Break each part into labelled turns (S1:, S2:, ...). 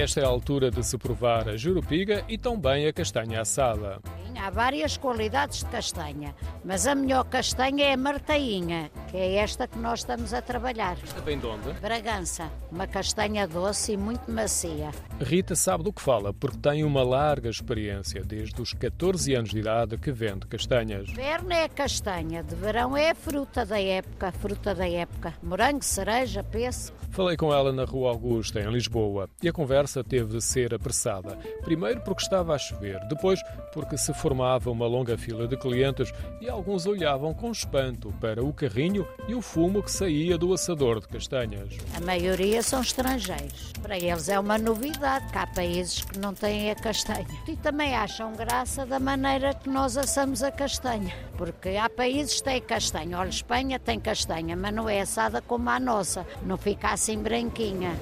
S1: esta é a altura de se provar a jurupiga e também a castanha assada.
S2: Há várias qualidades de castanha, mas a melhor castanha é a martainha, que é esta que nós estamos a trabalhar.
S1: Esta vem de onde?
S2: Bragança, uma castanha doce e muito macia.
S1: Rita sabe do que fala, porque tem uma larga experiência, desde os 14 anos de idade que vende castanhas.
S2: Inverno é castanha, de verão é fruta da época, fruta da época. Morango, cereja, pêssego.
S1: Falei com ela na Rua Augusta, em Lisboa, e a conversa teve de ser apressada. Primeiro porque estava a chover, depois porque se formava uma longa fila de clientes e alguns olhavam com espanto para o carrinho e o fumo que saía do assador de castanhas.
S2: A maioria são estrangeiros. Para eles é uma novidade, que há países que não têm a castanha. E também acham graça da maneira que nós assamos a castanha, porque há países que têm castanha. Olha, Espanha tem castanha, mas não é assada como a nossa, não fica assim branquinha.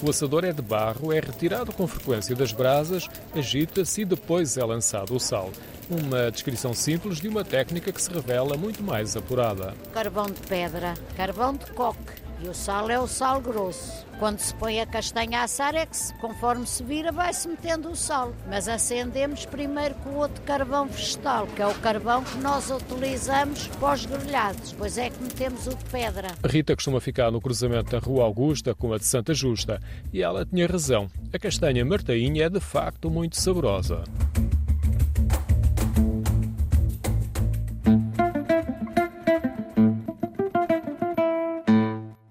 S1: O assador é de barro, é retirado com frequência das brasas, agita-se e depois é lançado o sal. Uma descrição simples de uma técnica que se revela muito mais apurada.
S2: Carvão de pedra, carvão de coque. E o sal é o sal grosso. Quando se põe a castanha a assar é que, conforme se vira, vai-se metendo o sal. Mas acendemos primeiro com o outro carvão vegetal, que é o carvão que nós utilizamos para os grelhados. Depois é que metemos o de pedra.
S1: Rita costuma ficar no cruzamento da Rua Augusta com a de Santa Justa. E ela tinha razão. A castanha martainha é de facto muito saborosa.